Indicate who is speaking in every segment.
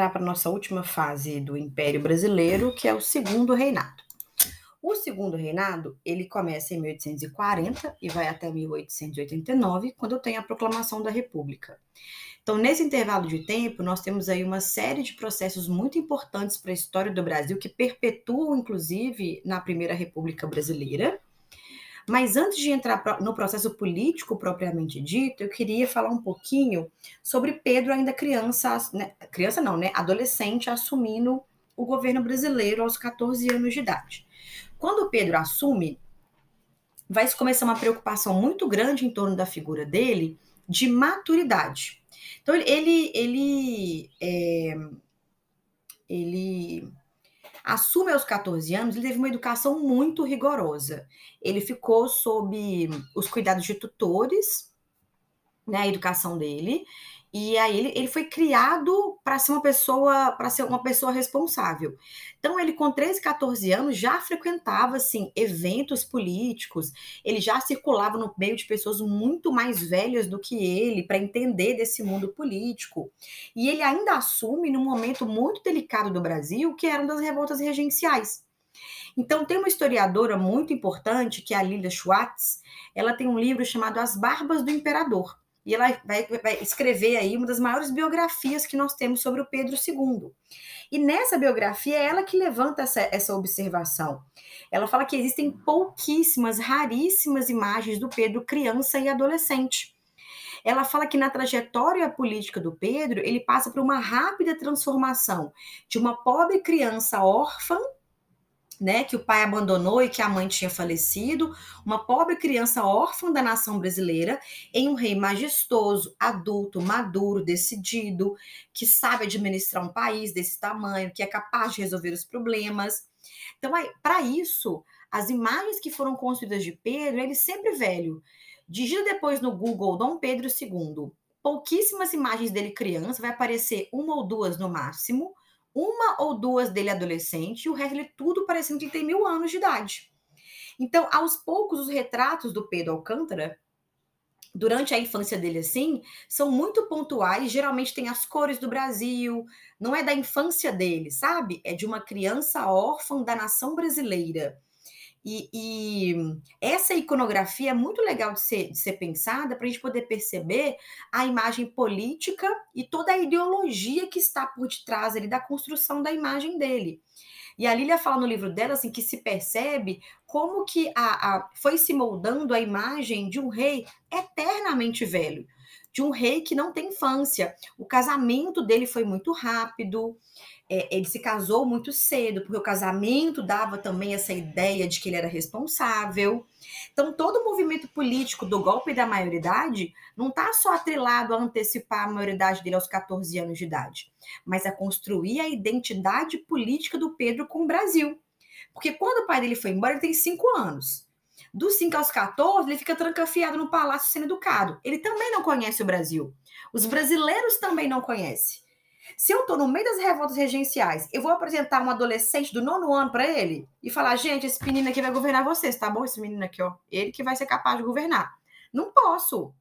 Speaker 1: entrar para a nossa última fase do Império Brasileiro, que é o segundo reinado. O segundo reinado, ele começa em 1840 e vai até 1889, quando tem a proclamação da República. Então, nesse intervalo de tempo, nós temos aí uma série de processos muito importantes para a história do Brasil, que perpetuam, inclusive, na Primeira República Brasileira. Mas antes de entrar no processo político propriamente dito, eu queria falar um pouquinho sobre Pedro, ainda criança, né? criança não, né? Adolescente, assumindo o governo brasileiro aos 14 anos de idade. Quando Pedro assume, vai começar uma preocupação muito grande em torno da figura dele de maturidade. Então ele ele é, ele assume aos 14 anos, ele teve uma educação muito rigorosa. Ele ficou sob os cuidados de tutores, né, a educação dele, e aí ele, ele foi criado para ser uma pessoa, para ser uma pessoa responsável. Então ele com 13, 14 anos já frequentava assim eventos políticos, ele já circulava no meio de pessoas muito mais velhas do que ele para entender desse mundo político. E ele ainda assume num momento muito delicado do Brasil, que eram das revoltas regenciais. Então, tem uma historiadora muito importante, que é a Lilia Schwartz, ela tem um livro chamado As Barbas do Imperador. E ela vai, vai, escrever aí uma das maiores biografias que nós temos sobre o Pedro II. E nessa biografia é ela que levanta essa, essa observação. Ela fala que existem pouquíssimas, raríssimas imagens do Pedro criança e adolescente. Ela fala que na trajetória política do Pedro, ele passa por uma rápida transformação de uma pobre criança órfã né, que o pai abandonou e que a mãe tinha falecido, uma pobre criança órfã da nação brasileira, em um rei majestoso, adulto, maduro, decidido, que sabe administrar um país desse tamanho, que é capaz de resolver os problemas. Então, para isso, as imagens que foram construídas de Pedro, ele sempre velho. Digita depois no Google Dom Pedro II. Pouquíssimas imagens dele criança, vai aparecer uma ou duas no máximo uma ou duas dele adolescente e o resto dele tudo parecendo que ele tem mil anos de idade. Então, aos poucos, os retratos do Pedro Alcântara, durante a infância dele assim, são muito pontuais, geralmente tem as cores do Brasil, não é da infância dele, sabe? É de uma criança órfã da nação brasileira. E, e, essa iconografia é muito legal de ser, de ser pensada para a gente poder perceber a imagem política e toda a ideologia que está por detrás ali da construção da imagem dele. E a Lília fala no livro dela assim que se percebe como que a, a, foi se moldando a imagem de um rei eternamente velho, de um rei que não tem infância. O casamento dele foi muito rápido é, ele se casou muito cedo, porque o casamento dava também essa ideia de que ele era responsável. Então, todo o movimento político do golpe da maioridade não está só atrelado a antecipar a maioridade dele aos 14 anos de idade, mas a construir a identidade política do Pedro com o Brasil. Porque quando o pai dele foi embora, ele tem cinco anos. Dos 5 aos 14, ele fica trancafiado no palácio sendo educado. Ele também não conhece o Brasil. Os brasileiros também não conhecem. Se eu estou no meio das revoltas regenciais, eu vou apresentar um adolescente do nono ano para ele e falar: gente, esse menino aqui vai governar vocês, tá bom? Esse menino aqui, ó, ele que vai ser capaz de governar. Não posso.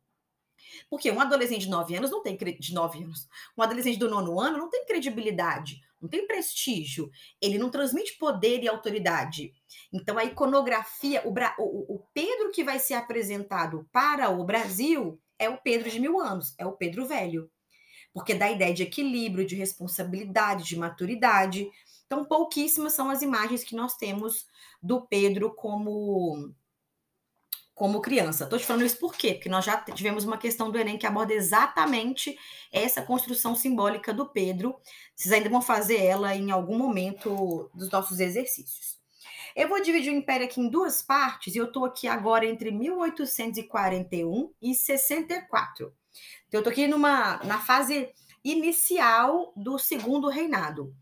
Speaker 1: Porque um adolescente de 9 anos não tem de 9 anos. Um adolescente do nono ano não tem credibilidade, não tem prestígio, ele não transmite poder e autoridade. Então a iconografia, o, o, o Pedro que vai ser apresentado para o Brasil é o Pedro de mil anos, é o Pedro velho porque dá ideia de equilíbrio, de responsabilidade, de maturidade. Então, pouquíssimas são as imagens que nós temos do Pedro como como criança. Estou te falando isso por quê? Porque nós já tivemos uma questão do Enem que aborda exatamente essa construção simbólica do Pedro. Vocês ainda vão fazer ela em algum momento dos nossos exercícios. Eu vou dividir o Império aqui em duas partes, e eu estou aqui agora entre 1841 e 64. Então, eu estou aqui numa, na fase inicial do segundo reinado.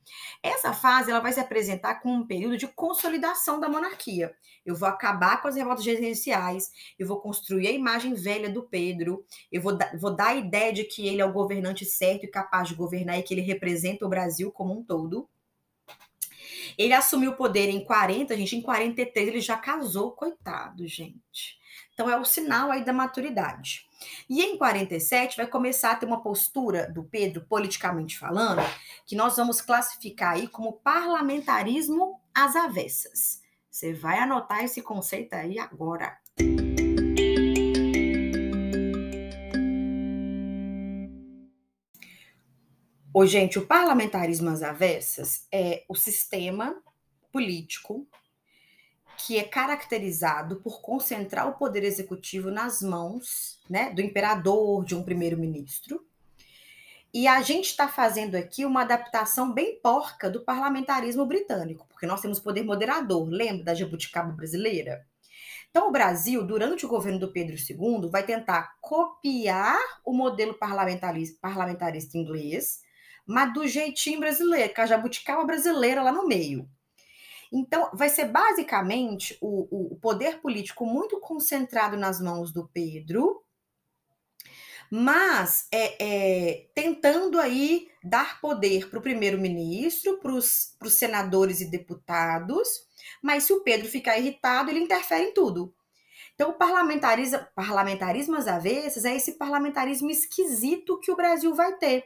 Speaker 1: Essa fase ela vai se apresentar como um período de consolidação da monarquia. Eu vou acabar com as revoltas residenciais, eu vou construir a imagem velha do Pedro, eu vou, da, vou dar a ideia de que ele é o governante certo e capaz de governar e que ele representa o Brasil como um todo. Ele assumiu o poder em 40, gente, em 43 ele já casou, coitado, gente. Então é o sinal aí da maturidade. E em 47 vai começar a ter uma postura do Pedro, politicamente falando, que nós vamos classificar aí como parlamentarismo às avessas. Você vai anotar esse conceito aí agora. Ô, gente, o parlamentarismo às avessas é o sistema político que é caracterizado por concentrar o poder executivo nas mãos né, do imperador, de um primeiro-ministro. E a gente está fazendo aqui uma adaptação bem porca do parlamentarismo britânico, porque nós temos poder moderador, lembra da jabuticaba brasileira? Então, o Brasil, durante o governo do Pedro II, vai tentar copiar o modelo parlamentarista, parlamentarista inglês, mas do jeitinho brasileiro, com a jabuticaba brasileira lá no meio. Então, vai ser basicamente o, o poder político muito concentrado nas mãos do Pedro, mas é, é, tentando aí dar poder para o primeiro-ministro, para os senadores e deputados, mas se o Pedro ficar irritado, ele interfere em tudo. Então, o parlamentarismo, parlamentarismo às avessas é esse parlamentarismo esquisito que o Brasil vai ter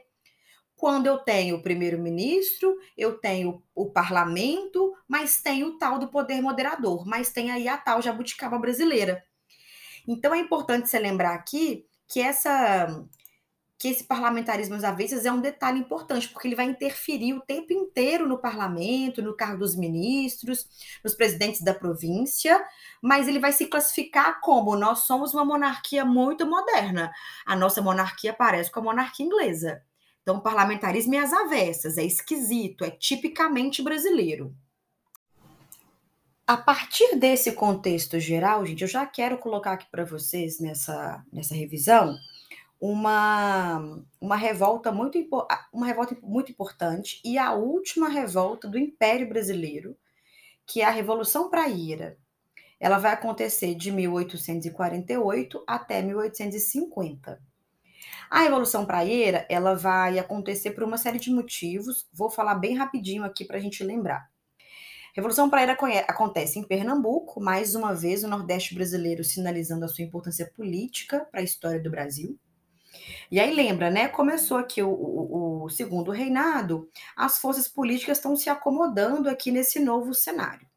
Speaker 1: quando eu tenho o primeiro-ministro, eu tenho o parlamento, mas tem o tal do poder moderador, mas tem aí a tal jabuticaba brasileira. Então é importante você lembrar aqui que essa que esse parlamentarismo às avessas é um detalhe importante, porque ele vai interferir o tempo inteiro no parlamento, no cargo dos ministros, nos presidentes da província, mas ele vai se classificar como nós somos uma monarquia muito moderna. A nossa monarquia parece com a monarquia inglesa. Então, parlamentarismo é às avessas, é esquisito, é tipicamente brasileiro. A partir desse contexto geral, gente, eu já quero colocar aqui para vocês nessa, nessa revisão uma, uma revolta muito uma revolta muito importante e a última revolta do Império Brasileiro, que é a Revolução Praieira. Ela vai acontecer de 1848 até 1850. A Revolução Praieira, ela vai acontecer por uma série de motivos. Vou falar bem rapidinho aqui para a gente lembrar. Revolução Praieira acontece em Pernambuco, mais uma vez o Nordeste brasileiro sinalizando a sua importância política para a história do Brasil. E aí lembra, né? Começou aqui o, o, o segundo reinado, as forças políticas estão se acomodando aqui nesse novo cenário.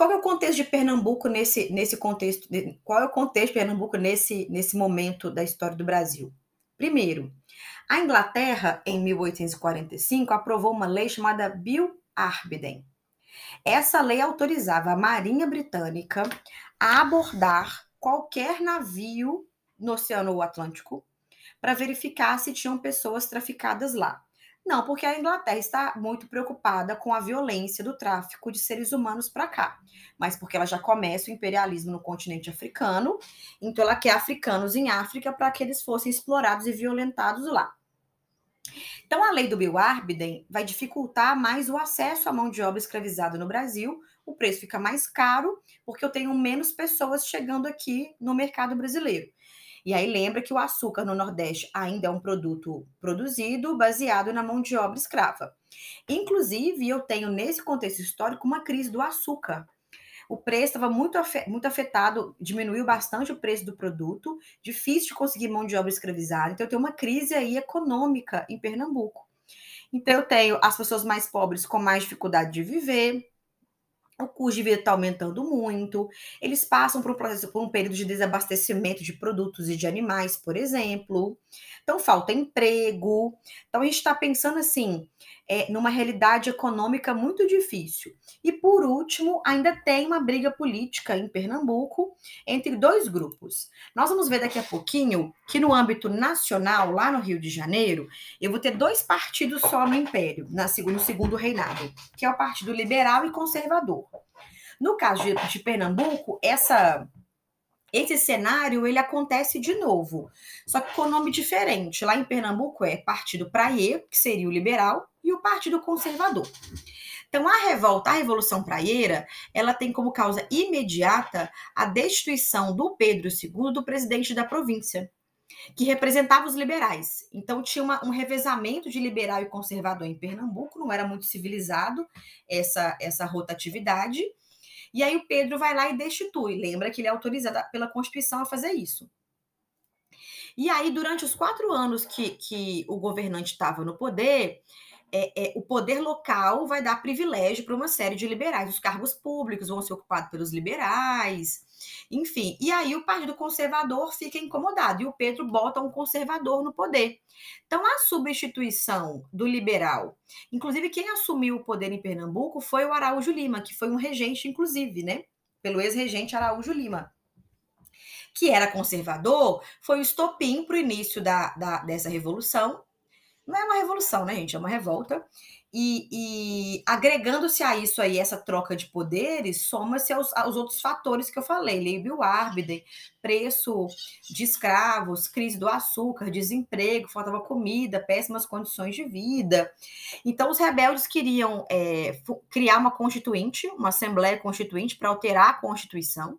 Speaker 1: Qual é o contexto de Pernambuco nesse, nesse contexto? Qual é o contexto de Pernambuco nesse, nesse momento da história do Brasil? Primeiro, a Inglaterra, em 1845, aprovou uma lei chamada Bill Arbiden. Essa lei autorizava a Marinha Britânica a abordar qualquer navio no Oceano Atlântico para verificar se tinham pessoas traficadas lá. Não, porque a Inglaterra está muito preocupada com a violência do tráfico de seres humanos para cá, mas porque ela já começa o imperialismo no continente africano, então ela quer africanos em África para que eles fossem explorados e violentados lá. Então, a lei do Bill Arbiden vai dificultar mais o acesso à mão de obra escravizada no Brasil, o preço fica mais caro, porque eu tenho menos pessoas chegando aqui no mercado brasileiro. E aí lembra que o açúcar no Nordeste ainda é um produto produzido baseado na mão de obra escrava. Inclusive, eu tenho nesse contexto histórico uma crise do açúcar. O preço estava muito, muito afetado, diminuiu bastante o preço do produto, difícil de conseguir mão de obra escravizada. Então, eu tenho uma crise aí econômica em Pernambuco. Então, eu tenho as pessoas mais pobres com mais dificuldade de viver, o custo de vida está aumentando muito, eles passam por um processo, por um período de desabastecimento de produtos e de animais, por exemplo. Então, falta emprego. Então, a gente está pensando assim, é, numa realidade econômica muito difícil. E, por último, ainda tem uma briga política em Pernambuco entre dois grupos. Nós vamos ver daqui a pouquinho que, no âmbito nacional, lá no Rio de Janeiro, eu vou ter dois partidos só no Império, na, no segundo reinado, que é o Partido Liberal e Conservador. No caso de, de Pernambuco, essa esse cenário ele acontece de novo, só que com nome diferente. Lá em Pernambuco é Partido Praia, que seria o liberal, e o Partido Conservador. Então, a revolta, a Revolução Praieira, ela tem como causa imediata a destituição do Pedro II, do presidente da província, que representava os liberais. Então, tinha uma, um revezamento de liberal e conservador em Pernambuco, não era muito civilizado essa, essa rotatividade. E aí o Pedro vai lá e destitui. Lembra que ele é autorizado pela Constituição a fazer isso. E aí, durante os quatro anos que, que o governante estava no poder, é, é, o poder local vai dar privilégio para uma série de liberais. Os cargos públicos vão ser ocupados pelos liberais, enfim. E aí o Partido Conservador fica incomodado e o Pedro bota um conservador no poder. Então, a substituição do liberal, inclusive quem assumiu o poder em Pernambuco foi o Araújo Lima, que foi um regente, inclusive, né? Pelo ex-regente Araújo Lima que era conservador, foi o estopim para o início da, da, dessa revolução não é uma revolução, né, gente? É uma revolta. E, e agregando-se a isso aí, essa troca de poderes, soma-se aos, aos, outros fatores que eu falei: lei Bill Arbiden, preço de escravos, crise do açúcar, desemprego, faltava comida, péssimas condições de vida. Então, os rebeldes queriam é, criar uma constituinte, uma assembleia constituinte para alterar a Constituição.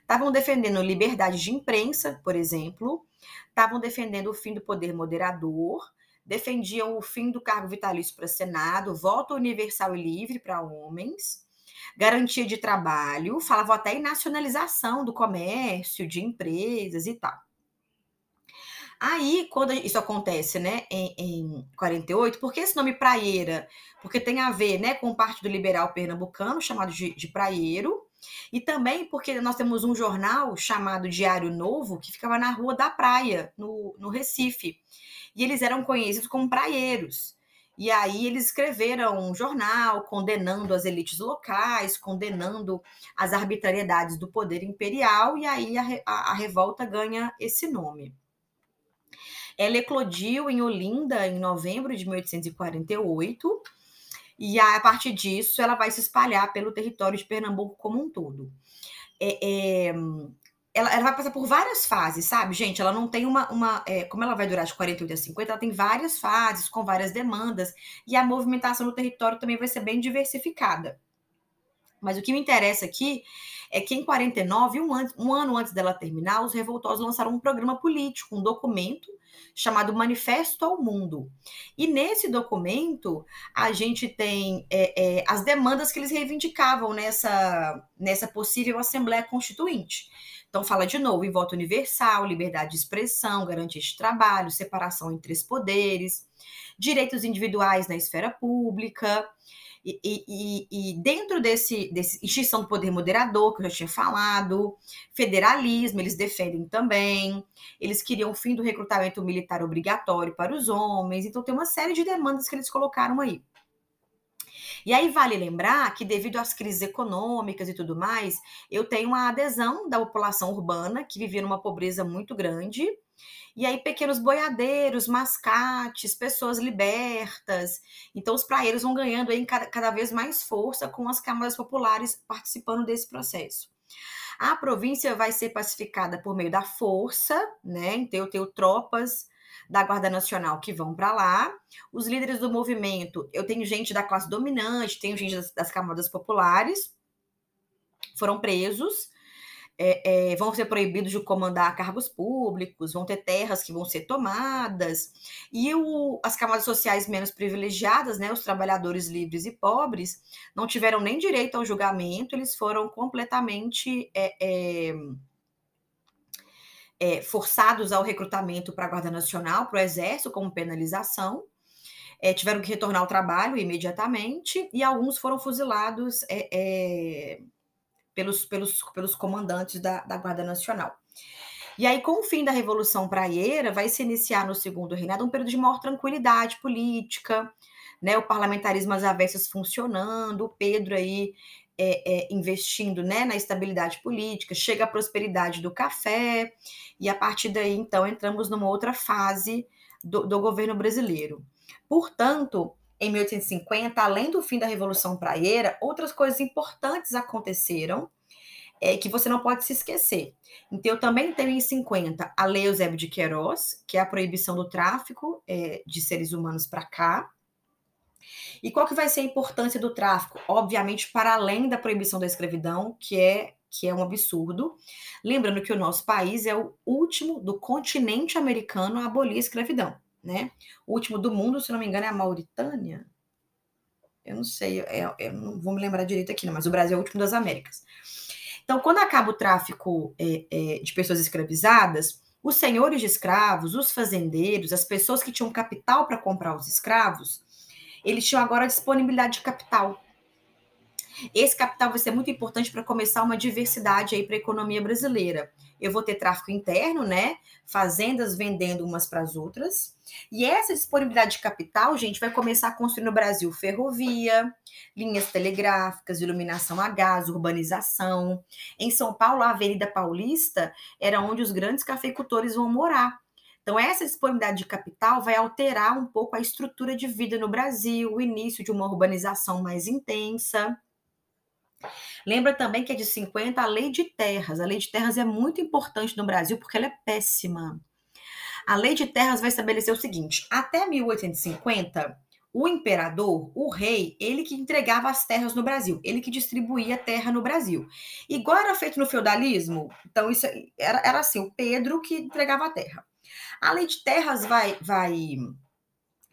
Speaker 1: Estavam defendendo liberdade de imprensa, por exemplo, estavam defendendo o fim do poder moderador, defendiam o fim do cargo vitalício para Senado, voto universal e livre para homens, garantia de trabalho, falavam até em nacionalização do comércio, de empresas e tal. Aí, quando isso acontece, né, em, em 48, por que esse nome praieira? Porque tem a ver, né, com o Partido Liberal Pernambucano, chamado de, de praieiro, e também porque nós temos um jornal chamado Diário Novo, que ficava na Rua da Praia, no, no Recife e eles eram conhecidos como praieiros. E aí eles escreveram um jornal condenando as elites locais, condenando as arbitrariedades do poder imperial, e aí a, a, a revolta ganha esse nome. Ela eclodiu em Olinda em novembro de 1848, e a partir disso ela vai se espalhar pelo território de Pernambuco como um todo. É, é, ela, ela, vai passar por várias fases, sabe, gente? Ela não tem uma. uma é, como ela vai durar de 48 a 50, ela tem várias fases, com várias demandas, e a movimentação no território também vai ser bem diversificada. Mas o que me interessa aqui é que em 49, um, an um ano antes dela terminar, os revoltosos lançaram um programa político, um documento chamado Manifesto ao Mundo. E nesse documento, a gente tem é, é, as demandas que eles reivindicavam nessa, nessa possível Assembleia Constituinte. Então, fala de novo em voto universal, liberdade de expressão, garantia de trabalho, separação entre os poderes, direitos individuais na esfera pública. E, e, e, dentro desse, desse extinção do poder moderador, que eu já tinha falado, federalismo, eles defendem também, eles queriam o fim do recrutamento militar obrigatório para os homens, então tem uma série de demandas que eles colocaram aí. E aí vale lembrar que, devido às crises econômicas e tudo mais, eu tenho uma adesão da população urbana que vivia numa pobreza muito grande. E aí, pequenos boiadeiros, mascates, pessoas libertas. Então, os praeiros vão ganhando aí cada, cada vez mais força com as câmaras populares participando desse processo. A província vai ser pacificada por meio da força, né? Então, eu tenho tropas da Guarda Nacional que vão para lá. Os líderes do movimento, eu tenho gente da classe dominante, tenho gente das, das camadas populares, foram presos. É, é, vão ser proibidos de comandar cargos públicos, vão ter terras que vão ser tomadas, e o, as camadas sociais menos privilegiadas, né, os trabalhadores livres e pobres, não tiveram nem direito ao julgamento, eles foram completamente é, é forçados ao recrutamento para a Guarda Nacional, para o Exército, como penalização. É, tiveram que retornar ao trabalho imediatamente e alguns foram fuzilados é, é, pelos, pelos, pelos comandantes da, da Guarda Nacional. E aí, com o fim da Revolução Praieira, vai se iniciar no segundo reinado um período de maior tranquilidade política, né, o parlamentarismo às avessas funcionando, o Pedro aí é, é, investindo né, na estabilidade política, chega a prosperidade do café, e a partir daí, então, entramos numa outra fase do, do governo brasileiro. Portanto, em 1850, além do fim da Revolução Praieira, outras coisas importantes aconteceram é, que você não pode se esquecer. Então, eu também tenho em 50 a Lei Eusébio de Queiroz, que é a proibição do tráfico é, de seres humanos para cá. E qual que vai ser a importância do tráfico? Obviamente, para além da proibição da escravidão, que é que é um absurdo. Lembrando que o nosso país é o último do continente americano a abolir a escravidão, né? O último do mundo, se não me engano, é a Mauritânia. Eu não sei, eu, eu não vou me lembrar direito aqui, não, mas o Brasil é o último das Américas. Então, quando acaba o tráfico é, é, de pessoas escravizadas, os senhores de escravos, os fazendeiros, as pessoas que tinham capital para comprar os escravos, eles tinham agora disponibilidade de capital. Esse capital vai ser muito importante para começar uma diversidade aí para a economia brasileira. Eu vou ter tráfico interno, né? Fazendas vendendo umas para as outras. E essa disponibilidade de capital, gente, vai começar a construir no Brasil ferrovia, linhas telegráficas, iluminação a gás, urbanização. Em São Paulo, a Avenida Paulista era onde os grandes cafeicultores vão morar. Então, essa disponibilidade de capital vai alterar um pouco a estrutura de vida no Brasil, o início de uma urbanização mais intensa. Lembra também que é de 50 a lei de terras. A lei de terras é muito importante no Brasil porque ela é péssima. A lei de terras vai estabelecer o seguinte: até 1850, o imperador, o rei, ele que entregava as terras no Brasil, ele que distribuía terra no Brasil. Igual era feito no feudalismo, então isso era, era assim, o Pedro que entregava a terra. A lei de terras vai, vai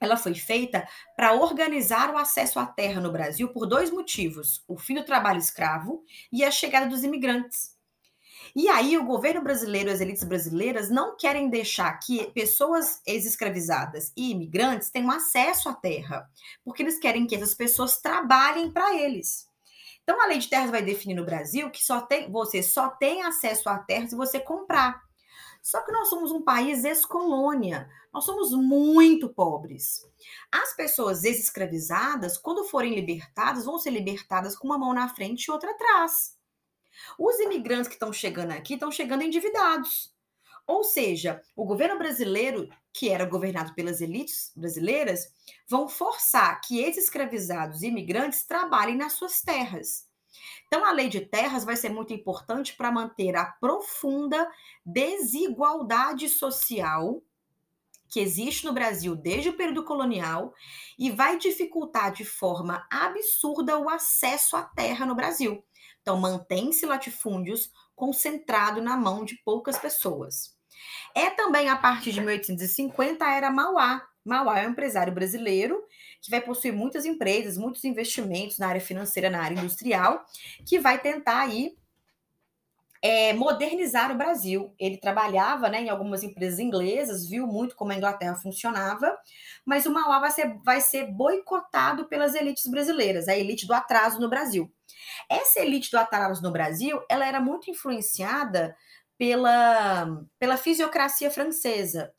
Speaker 1: ela foi feita para organizar o acesso à terra no Brasil por dois motivos: o fim do trabalho escravo e a chegada dos imigrantes. E aí o governo brasileiro, as elites brasileiras não querem deixar que pessoas ex-escravizadas e imigrantes tenham acesso à terra, porque eles querem que essas pessoas trabalhem para eles. Então a lei de terras vai definir no Brasil que só tem, você só tem acesso à terra se você comprar. Só que nós somos um país ex-colônia. Nós somos muito pobres. As pessoas ex-escravizadas, quando forem libertadas, vão ser libertadas com uma mão na frente e outra atrás. Os imigrantes que estão chegando aqui estão chegando endividados. Ou seja, o governo brasileiro, que era governado pelas elites brasileiras, vão forçar que ex-escravizados e imigrantes trabalhem nas suas terras. Então, a lei de terras vai ser muito importante para manter a profunda desigualdade social que existe no Brasil desde o período colonial e vai dificultar de forma absurda o acesso à terra no Brasil. Então, mantém-se latifúndios concentrado na mão de poucas pessoas. É também a partir de 1850 a era Mauá. Mauá é um empresário brasileiro que vai possuir muitas empresas, muitos investimentos na área financeira, na área industrial, que vai tentar aí é, modernizar o Brasil. Ele trabalhava né, em algumas empresas inglesas, viu muito como a Inglaterra funcionava, mas o Mauá vai ser, vai ser boicotado pelas elites brasileiras, a elite do atraso no Brasil. Essa elite do atraso no Brasil, ela era muito influenciada pela, pela fisiocracia francesa,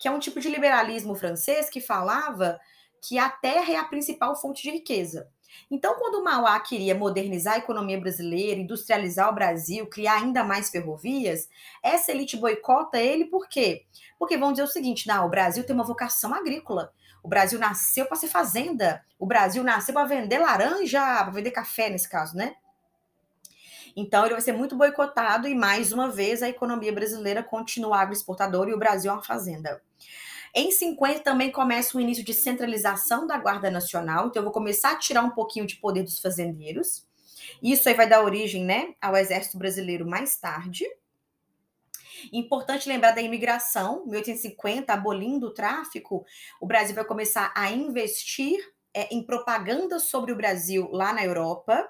Speaker 1: que é um tipo de liberalismo francês que falava que a terra é a principal fonte de riqueza. Então, quando o Mauá queria modernizar a economia brasileira, industrializar o Brasil, criar ainda mais ferrovias, essa elite boicota ele por quê? Porque vão dizer o seguinte: não, o Brasil tem uma vocação agrícola. O Brasil nasceu para ser fazenda. O Brasil nasceu para vender laranja, para vender café, nesse caso, né? Então, ele vai ser muito boicotado e, mais uma vez, a economia brasileira continua agroexportadora e o Brasil é uma fazenda. Em 50 também começa o início de centralização da Guarda Nacional, então eu vou começar a tirar um pouquinho de poder dos fazendeiros. Isso aí vai dar origem, né, ao Exército Brasileiro mais tarde. Importante lembrar da imigração, 1850, abolindo o tráfico, o Brasil vai começar a investir é, em propaganda sobre o Brasil lá na Europa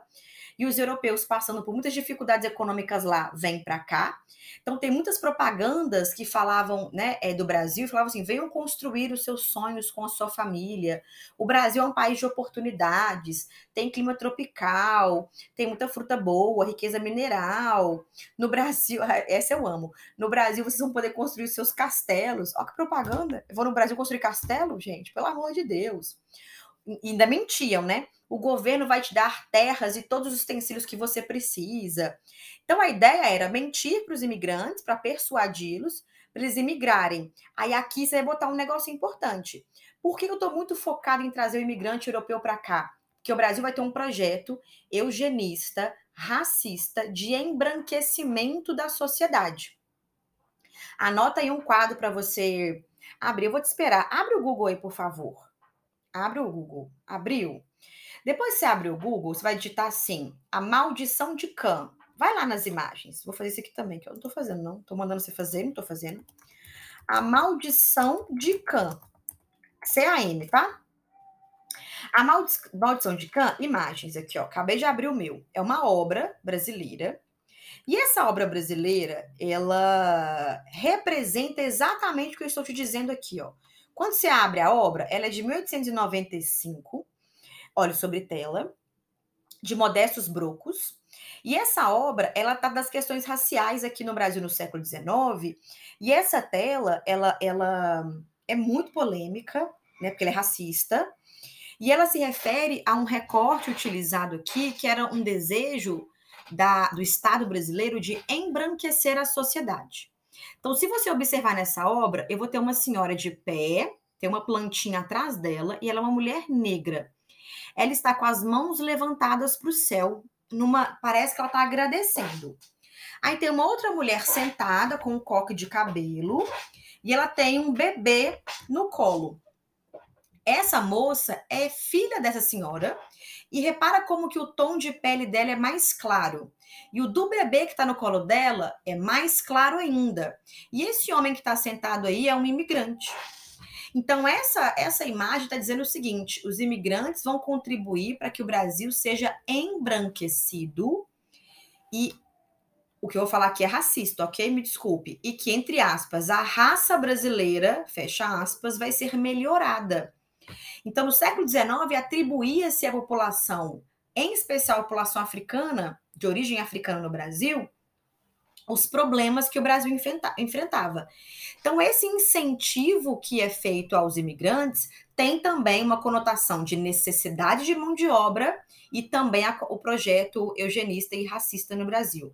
Speaker 1: e os europeus passando por muitas dificuldades econômicas lá vêm para cá. Então tem muitas propagandas que falavam né, é, do Brasil, falavam assim: venham construir os seus sonhos com a sua família. O Brasil é um país de oportunidades, tem clima tropical, tem muita fruta boa, riqueza mineral. No Brasil, essa eu amo. No Brasil vocês vão poder construir os seus castelos. Olha que propaganda! Eu vou no Brasil construir castelo, gente, pelo amor de Deus. Ainda mentiam, né? o governo vai te dar terras e todos os utensílios que você precisa. Então a ideia era mentir para os imigrantes, para persuadi-los, para eles imigrarem. Aí aqui você vai botar um negócio importante. Por que eu estou muito focado em trazer o imigrante europeu para cá? Porque o Brasil vai ter um projeto eugenista, racista, de embranquecimento da sociedade. Anota aí um quadro para você abrir. Eu vou te esperar. Abre o Google aí, por favor. Abre o Google. Abriu? Depois você abre o Google, você vai digitar assim: a maldição de Khan. Vai lá nas imagens. Vou fazer isso aqui também, que eu não tô fazendo, não. Tô mandando você fazer, não tô fazendo. A maldição de Khan. C-A-M, tá? A Maldição de Khan, imagens aqui, ó. Acabei de abrir o meu. É uma obra brasileira. E essa obra brasileira, ela representa exatamente o que eu estou te dizendo aqui, ó. Quando você abre a obra, ela é de 1895. Olha sobre tela, de Modestos Brocos. E essa obra, ela tá das questões raciais aqui no Brasil no século XIX. E essa tela, ela, ela é muito polêmica, né? Porque ela é racista. E ela se refere a um recorte utilizado aqui, que era um desejo da, do Estado brasileiro de embranquecer a sociedade. Então, se você observar nessa obra, eu vou ter uma senhora de pé, tem uma plantinha atrás dela, e ela é uma mulher negra. Ela está com as mãos levantadas para o céu, numa, parece que ela está agradecendo. Aí tem uma outra mulher sentada com um coque de cabelo e ela tem um bebê no colo. Essa moça é filha dessa senhora e repara como que o tom de pele dela é mais claro. E o do bebê que está no colo dela é mais claro ainda. E esse homem que está sentado aí é um imigrante. Então, essa, essa imagem está dizendo o seguinte: os imigrantes vão contribuir para que o Brasil seja embranquecido e o que eu vou falar aqui é racista, ok? Me desculpe. E que, entre aspas, a raça brasileira, fecha aspas, vai ser melhorada. Então, no século XIX, atribuía-se à população, em especial a população africana, de origem africana no Brasil, os problemas que o Brasil enfrentava. Então, esse incentivo que é feito aos imigrantes tem também uma conotação de necessidade de mão de obra e também a, o projeto eugenista e racista no Brasil.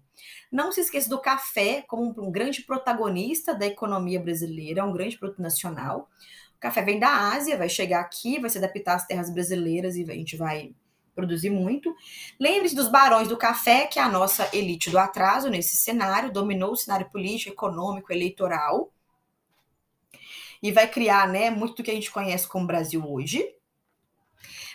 Speaker 1: Não se esqueça do café como um, um grande protagonista da economia brasileira, um grande produto nacional. O café vem da Ásia, vai chegar aqui, vai se adaptar às terras brasileiras e a gente vai produzir muito. Lembre-se dos barões do café, que é a nossa elite do atraso nesse cenário, dominou o cenário político, econômico, eleitoral e vai criar, né, muito do que a gente conhece como Brasil hoje.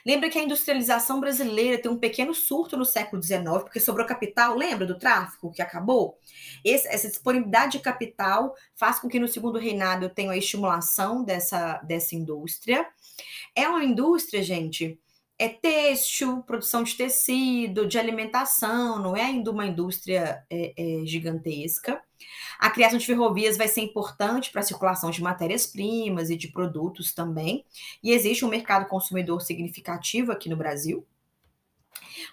Speaker 1: Lembra que a industrialização brasileira tem um pequeno surto no século XIX, porque sobrou capital, lembra do tráfico que acabou? Esse, essa disponibilidade de capital faz com que no segundo reinado eu tenha a estimulação dessa, dessa indústria. É uma indústria, gente, é têxtil, produção de tecido, de alimentação, não é ainda uma indústria é, é, gigantesca. A criação de ferrovias vai ser importante para a circulação de matérias-primas e de produtos também. E existe um mercado consumidor significativo aqui no Brasil.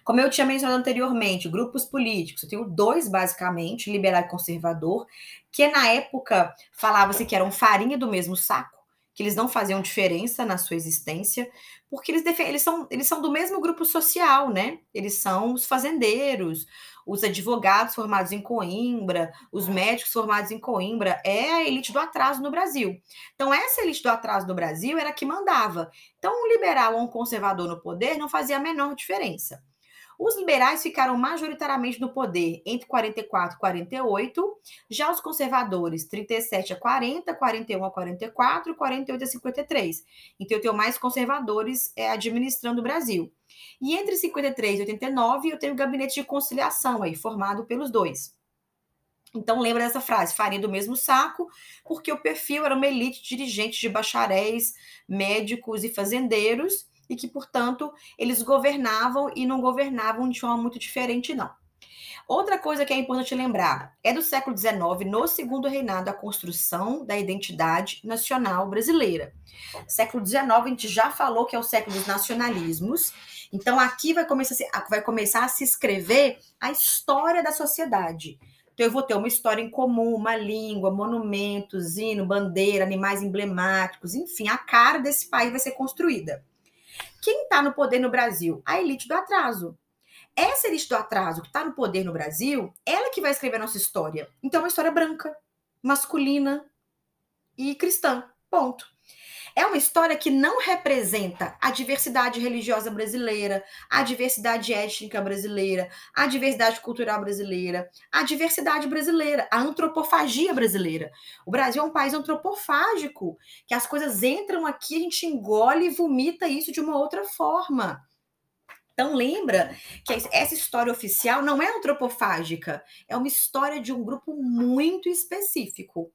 Speaker 1: Como eu tinha mencionado anteriormente, grupos políticos, eu tenho dois basicamente, liberal e conservador, que na época falava-se que eram farinha do mesmo saco que eles não faziam diferença na sua existência, porque eles, eles, são, eles são do mesmo grupo social, né? Eles são os fazendeiros, os advogados formados em Coimbra, os médicos formados em Coimbra, é a elite do atraso no Brasil. Então, essa elite do atraso no Brasil era a que mandava. Então, um liberal ou um conservador no poder não fazia a menor diferença. Os liberais ficaram majoritariamente no poder entre 44 e 48, já os conservadores 37 a 40, 41 a 44 e 48 a 53. Então eu tenho mais conservadores é, administrando o Brasil. E entre 53 e 89 eu tenho o gabinete de conciliação aí, formado pelos dois. Então lembra dessa frase, farinha do mesmo saco, porque o perfil era uma elite de dirigentes de bacharéis, médicos e fazendeiros, e que, portanto, eles governavam e não governavam de forma muito diferente, não. Outra coisa que é importante lembrar é do século XIX, no segundo reinado, a construção da identidade nacional brasileira. Século XIX, a gente já falou que é o século dos nacionalismos. Então, aqui vai começar, vai começar a se escrever a história da sociedade. Então, eu vou ter uma história em comum, uma língua, monumentos, hino, bandeira, animais emblemáticos, enfim, a cara desse país vai ser construída. Quem está no poder no Brasil? A elite do atraso. Essa elite do atraso que está no poder no Brasil, ela que vai escrever a nossa história. Então, é uma história branca, masculina e cristã. Ponto. É uma história que não representa a diversidade religiosa brasileira, a diversidade étnica brasileira, a diversidade cultural brasileira, a diversidade brasileira, a antropofagia brasileira. O Brasil é um país antropofágico, que as coisas entram aqui, a gente engole e vomita isso de uma outra forma. Então lembra que essa história oficial não é antropofágica, é uma história de um grupo muito específico.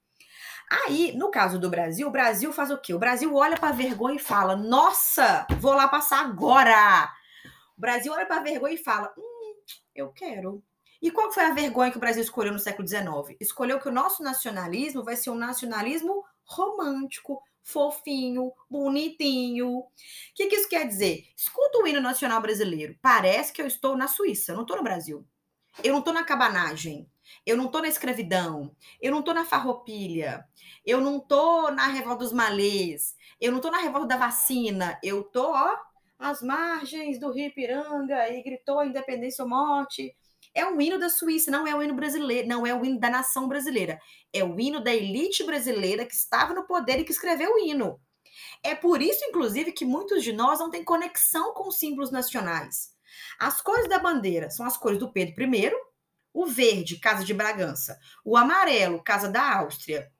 Speaker 1: Aí, no caso do Brasil, o Brasil faz o quê? O Brasil olha para a vergonha e fala: Nossa, vou lá passar agora. O Brasil olha para a vergonha e fala: Hum, eu quero. E qual foi a vergonha que o Brasil escolheu no século XIX? Escolheu que o nosso nacionalismo vai ser um nacionalismo romântico, fofinho, bonitinho. O que, que isso quer dizer? Escuta o hino nacional brasileiro. Parece que eu estou na Suíça, não estou no Brasil. Eu não estou na cabanagem. Eu não estou na escravidão, eu não estou na farroupilha, eu não estou na revolta dos malês, eu não estou na revolta da vacina, eu estou, às margens do Rio Ipiranga e gritou independência ou morte. É o hino da Suíça, não é o hino brasileiro, não é o hino da nação brasileira. É o hino da elite brasileira que estava no poder e que escreveu o hino. É por isso, inclusive, que muitos de nós não têm conexão com os símbolos nacionais. As cores da bandeira são as cores do Pedro I, o verde, Casa de Bragança. O amarelo, Casa da Áustria.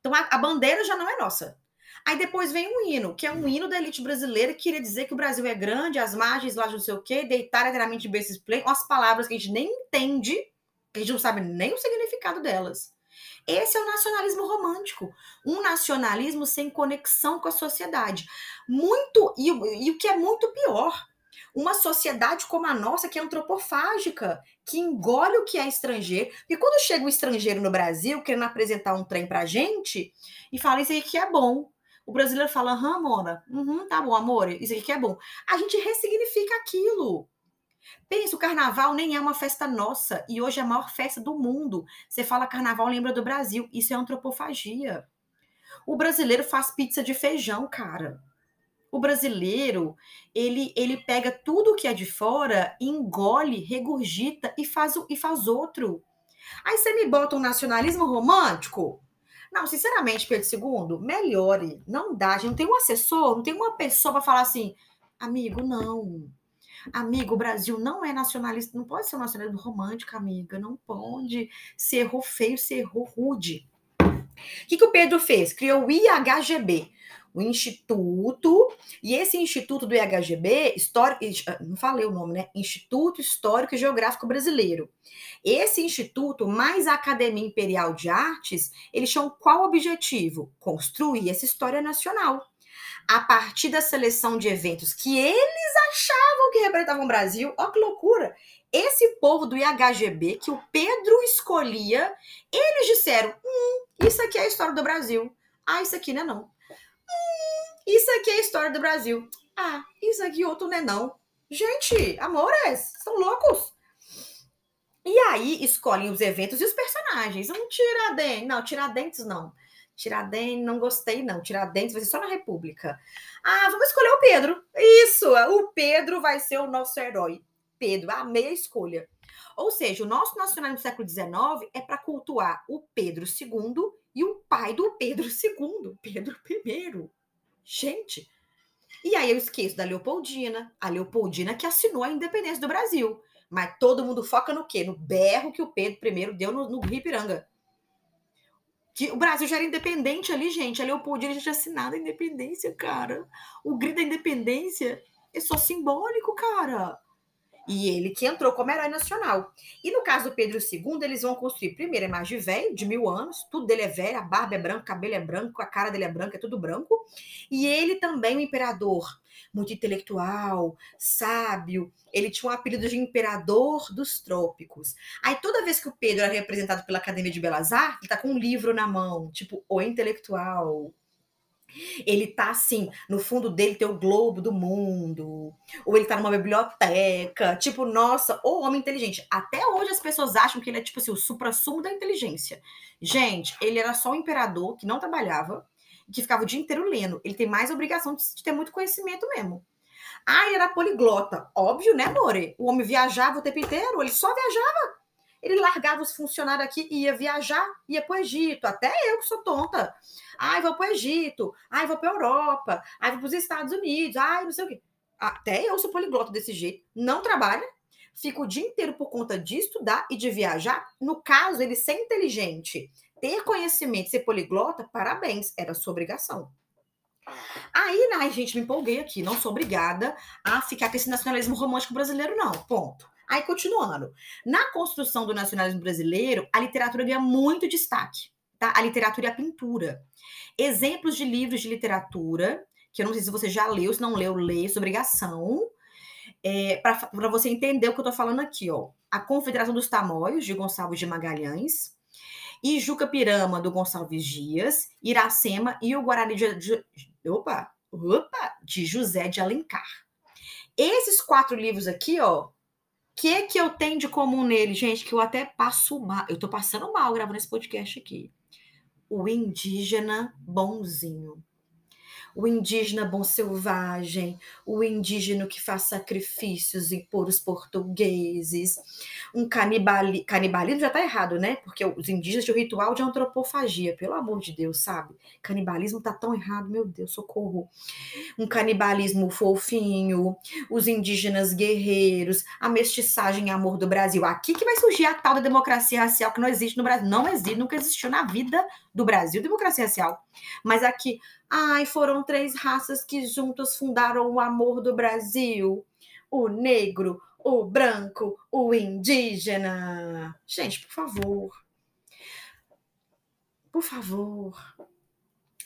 Speaker 1: Então a, a bandeira já não é nossa. Aí depois vem um hino, que é um hino da elite brasileira, que queria dizer que o Brasil é grande, as margens lá de não sei o quê, deitar eternamente em berços play, umas palavras que a gente nem entende, que a gente não sabe nem o significado delas. Esse é o nacionalismo romântico, um nacionalismo sem conexão com a sociedade. Muito, e, e o que é muito pior, uma sociedade como a nossa, que é antropofágica, que engole o que é estrangeiro. E quando chega um estrangeiro no Brasil querendo apresentar um trem pra gente e fala isso aqui que é bom. O brasileiro fala, aham, Mona, uhum, tá bom, amor, isso aqui que é bom. A gente ressignifica aquilo. Pensa, o carnaval nem é uma festa nossa e hoje é a maior festa do mundo. Você fala carnaval, lembra do Brasil. Isso é antropofagia. O brasileiro faz pizza de feijão, cara. O brasileiro, ele, ele pega tudo que é de fora, engole, regurgita e faz, e faz outro. Aí você me bota um nacionalismo romântico? Não, sinceramente, Pedro II, melhore. Não dá. A gente não tem um assessor, não tem uma pessoa para falar assim, amigo, não. Amigo, o Brasil não é nacionalista, não pode ser um nacionalismo romântico, amiga. Não pode. Se errou feio, se errou rude. O que, que o Pedro fez? Criou o IHGB, o Instituto, e esse Instituto do IHGB, histórico, ah, não falei o nome, né? Instituto Histórico e Geográfico Brasileiro. Esse instituto, mais a Academia Imperial de Artes, eles tinham qual objetivo? Construir essa história nacional. A partir da seleção de eventos que eles achavam que representavam o Brasil, olha que loucura! Esse povo do IHGB, que o Pedro escolhia, eles disseram: hum, isso aqui é a história do Brasil. Ah, isso aqui não é não. Hum, isso aqui é a história do Brasil. Ah, isso aqui outro não é não. Gente, amores, são loucos. E aí escolhem os eventos e os personagens. Um Tiradentes. Não, Tiradentes não. Tiradentes, não gostei, não. Tiradentes vai ser só na República. Ah, vamos escolher o Pedro. Isso, o Pedro vai ser o nosso herói. Pedro, a meia escolha. Ou seja, o nosso nacionalismo do século XIX é para cultuar o Pedro II e o pai do Pedro II, Pedro I. Gente, e aí eu esqueço da Leopoldina, a Leopoldina que assinou a independência do Brasil. Mas todo mundo foca no quê? No berro que o Pedro I deu no, no Rio Ipiranga. Que o Brasil já era independente ali, gente. A Leopoldina já tinha assinado a independência, cara. O grito da independência é só simbólico, cara. E ele que entrou como herói nacional. E no caso do Pedro II, eles vão construir primeiro a imagem velho, de mil anos, tudo dele é velho, a barba é branca, o cabelo é branco, a cara dele é branca, é tudo branco. E ele também, o imperador, muito intelectual, sábio. Ele tinha um apelido de imperador dos trópicos. Aí toda vez que o Pedro era representado pela Academia de Belas Artes, ele tá com um livro na mão, tipo o intelectual, ele tá assim, no fundo dele tem o globo do mundo, ou ele tá numa biblioteca, tipo, nossa, o homem inteligente. Até hoje as pessoas acham que ele é tipo assim, o supra-sumo da inteligência. Gente, ele era só um imperador que não trabalhava, que ficava o dia inteiro lendo. Ele tem mais obrigação de ter muito conhecimento mesmo. Ah, ele era poliglota. Óbvio, né, More? O homem viajava o tempo inteiro, ele só viajava. Ele largava os funcionários aqui e ia viajar, ia para o Egito. Até eu que sou tonta. Ai, vou para o Egito. Ai, vou para a Europa. Ai, vou para os Estados Unidos. Ai, não sei o quê. Até eu sou poliglota desse jeito. Não trabalha. Fica o dia inteiro por conta de estudar e de viajar. No caso, ele ser inteligente, ter conhecimento, ser poliglota, parabéns. Era sua obrigação. Aí, né, gente, me empolguei aqui. Não sou obrigada a ficar com esse nacionalismo romântico brasileiro, não. Ponto. Aí, continuando. Na construção do nacionalismo brasileiro, a literatura ganha muito destaque. tá? A literatura e a pintura. Exemplos de livros de literatura, que eu não sei se você já leu, se não leu, lê, sua obrigação. É, para você entender o que eu estou falando aqui, ó. A Confederação dos Tamoios, de Gonçalves de Magalhães, e Juca Pirama, do Gonçalves Dias, Iracema e o Guarani de, de, opa, opa, de José de Alencar. Esses quatro livros aqui, ó, que que eu tenho de comum nele, gente, que eu até passo mal, eu tô passando mal gravando esse podcast aqui. O indígena bonzinho o indígena bom selvagem, o indígena que faz sacrifícios por os portugueses, um canibali, canibalismo já está errado, né? Porque os indígenas tinham ritual de antropofagia, pelo amor de Deus, sabe? Canibalismo tá tão errado, meu Deus, socorro. Um canibalismo fofinho, os indígenas guerreiros, a mestiçagem e amor do Brasil. Aqui que vai surgir a tal da democracia racial que não existe no Brasil, não existe, nunca existiu na vida do Brasil, democracia racial. Mas aqui Ai, foram três raças que juntas fundaram o amor do Brasil: o negro, o branco, o indígena. Gente, por favor. Por favor.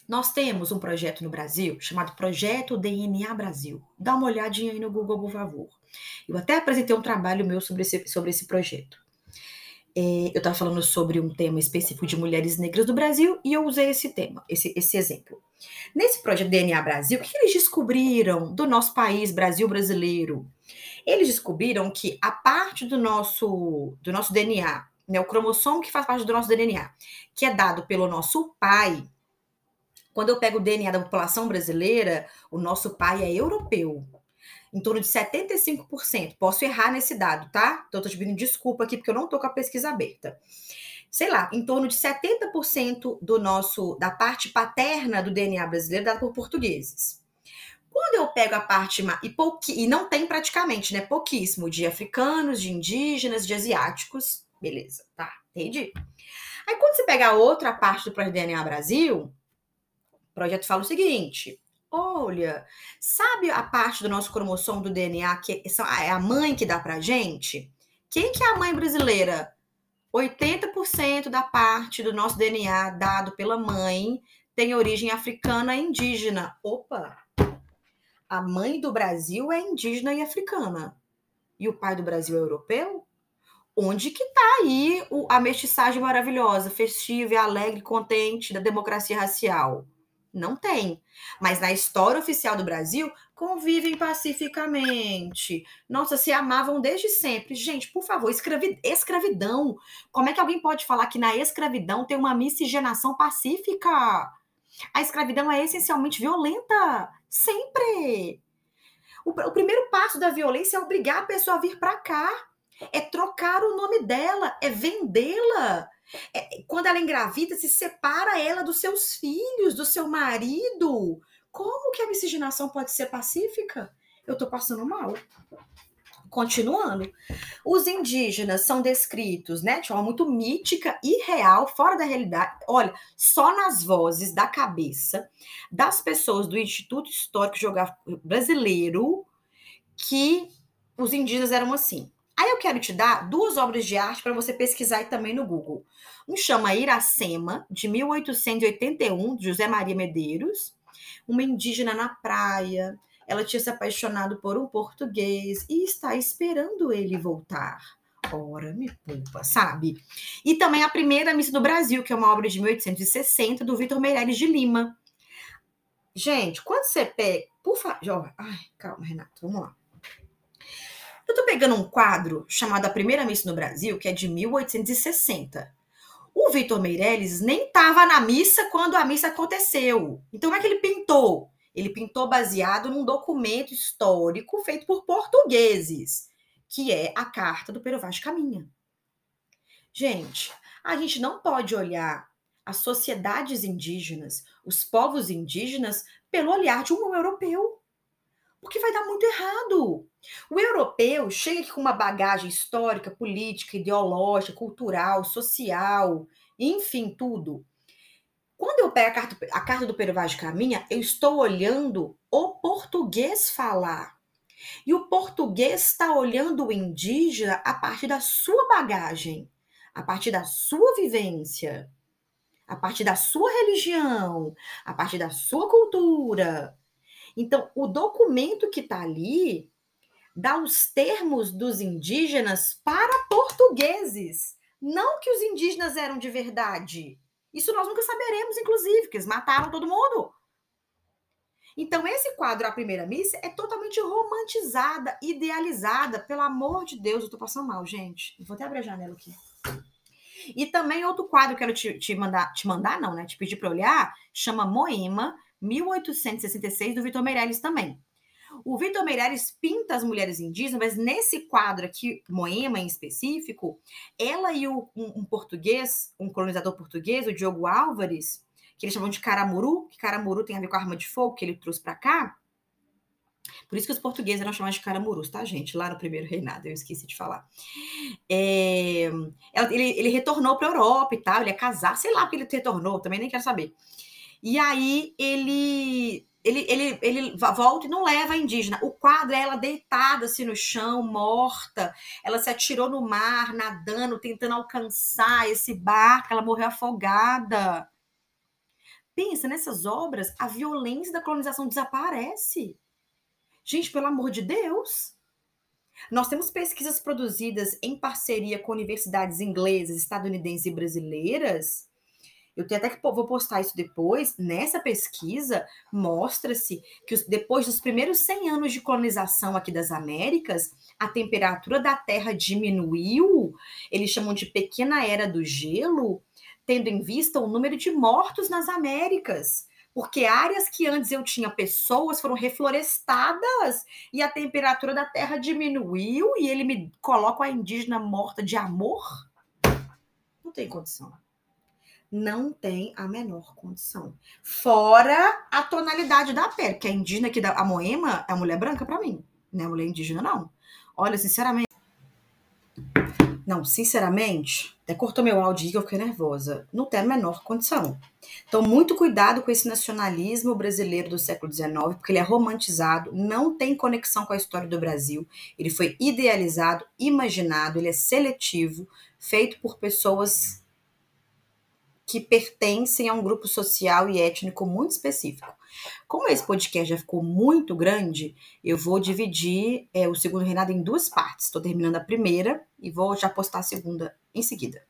Speaker 1: Nós temos um projeto no Brasil chamado Projeto DNA Brasil. Dá uma olhadinha aí no Google, por favor. Eu até apresentei um trabalho meu sobre esse, sobre esse projeto. É, eu estava falando sobre um tema específico de mulheres negras do Brasil e eu usei esse tema, esse, esse exemplo. Nesse projeto DNA Brasil, o que eles descobriram do nosso país, Brasil brasileiro? Eles descobriram que a parte do nosso, do nosso DNA, né, o cromossomo que faz parte do nosso DNA, que é dado pelo nosso pai, quando eu pego o DNA da população brasileira, o nosso pai é europeu em torno de 75%. Posso errar nesse dado, tá? Então, eu tô te pedindo desculpa aqui, porque eu não tô com a pesquisa aberta. Sei lá, em torno de 70% do nosso, da parte paterna do DNA brasileiro dada por portugueses. Quando eu pego a parte, e, pouqui, e não tem praticamente, né? Pouquíssimo de africanos, de indígenas, de asiáticos. Beleza, tá, entendi. Aí quando você pega a outra parte do Projeto DNA Brasil, o projeto fala o seguinte: Olha, sabe a parte do nosso cromossomo do DNA que é a mãe que dá pra gente? Quem que é a mãe brasileira? 80% da parte do nosso DNA dado pela mãe tem origem africana e indígena. Opa! A mãe do Brasil é indígena e africana. E o pai do Brasil é europeu? Onde que tá aí a mestiçagem maravilhosa, festiva e alegre, contente da democracia racial? Não tem. Mas na história oficial do Brasil, convivem pacificamente. Nossa, se amavam desde sempre. Gente, por favor, escravi... escravidão. Como é que alguém pode falar que na escravidão tem uma miscigenação pacífica? A escravidão é essencialmente violenta. Sempre. O, o primeiro passo da violência é obrigar a pessoa a vir para cá. É trocar o nome dela, é vendê-la, quando ela engravida, se separa ela dos seus filhos, do seu marido. Como que a miscigenação pode ser pacífica? Eu tô passando mal. Continuando, os indígenas são descritos né, de forma muito mítica e real, fora da realidade. Olha, só nas vozes da cabeça das pessoas do Instituto Histórico Geográfico Brasileiro que os indígenas eram assim. Aí eu quero te dar duas obras de arte para você pesquisar também no Google. Um chama Iracema, de 1881, de José Maria Medeiros, uma indígena na praia. Ela tinha se apaixonado por um português e está esperando ele voltar. Ora, me poupa, sabe? E também a primeira missa do Brasil, que é uma obra de 1860, do Vitor Meirelles de Lima. Gente, quando você pega. Por favor. Ai, calma, Renato, vamos lá. Eu tô pegando um quadro chamado A Primeira Missa no Brasil, que é de 1860. O Vitor Meirelles nem estava na missa quando a missa aconteceu. Então, como é que ele pintou? Ele pintou baseado num documento histórico feito por portugueses, que é a Carta do Pero Vaz Caminha. Gente, a gente não pode olhar as sociedades indígenas, os povos indígenas, pelo olhar de um europeu porque vai dar muito errado. O europeu chega aqui com uma bagagem histórica, política, ideológica, cultural, social, enfim, tudo. Quando eu pego a carta, a carta do Pero Vaz de Caminha, eu estou olhando o português falar. E o português está olhando o indígena a partir da sua bagagem, a partir da sua vivência. a partir da sua religião, a partir da sua cultura. Então, o documento que está ali dá os termos dos indígenas para portugueses. Não que os indígenas eram de verdade. Isso nós nunca saberemos, inclusive, que eles mataram todo mundo. Então, esse quadro, A Primeira Missa, é totalmente romantizada, idealizada. Pelo amor de Deus, eu tô passando mal, gente. Vou até abrir a janela aqui. E também outro quadro que eu quero te, te mandar, te mandar não, né? Te pedir para olhar, chama Moema, 1866, do Vitor Meirelles também. O Vitor Meirelles pinta as mulheres indígenas, mas nesse quadro aqui, Moema em específico, ela e o, um, um, português, um colonizador português, o Diogo Álvares, que eles chamam de caramuru, que caramuru tem a ver com a arma de fogo que ele trouxe para cá. Por isso que os portugueses eram chamados de caramurus, tá, gente? Lá no primeiro reinado, eu esqueci de falar. É, ele, ele retornou para a Europa e tal, ele ia casar, sei lá porque ele retornou, também nem quero saber. E aí ele ele, ele, ele volta e não leva a indígena. O quadro é ela deitada assim no chão, morta. Ela se atirou no mar, nadando, tentando alcançar esse barco. Ela morreu afogada. Pensa nessas obras, a violência da colonização desaparece. Gente, pelo amor de Deus. Nós temos pesquisas produzidas em parceria com universidades inglesas, estadunidenses e brasileiras eu tenho até que vou postar isso depois. Nessa pesquisa, mostra-se que os, depois dos primeiros 100 anos de colonização aqui das Américas, a temperatura da Terra diminuiu. Eles chamam de pequena era do gelo, tendo em vista o número de mortos nas Américas. Porque áreas que antes eu tinha pessoas foram reflorestadas e a temperatura da Terra diminuiu e ele me coloca a indígena morta de amor. Não tem condição não tem a menor condição. Fora a tonalidade da pele, que a indígena da a Moema é mulher branca para mim, não é mulher indígena não. Olha, sinceramente, não, sinceramente, até cortou meu áudio que eu fiquei nervosa. Não tem a menor condição. Então, muito cuidado com esse nacionalismo brasileiro do século XIX, porque ele é romantizado, não tem conexão com a história do Brasil. Ele foi idealizado, imaginado, ele é seletivo, feito por pessoas que pertencem a um grupo social e étnico muito específico. Como esse podcast já ficou muito grande, eu vou dividir é, o segundo reinado em duas partes. Estou terminando a primeira e vou já postar a segunda em seguida.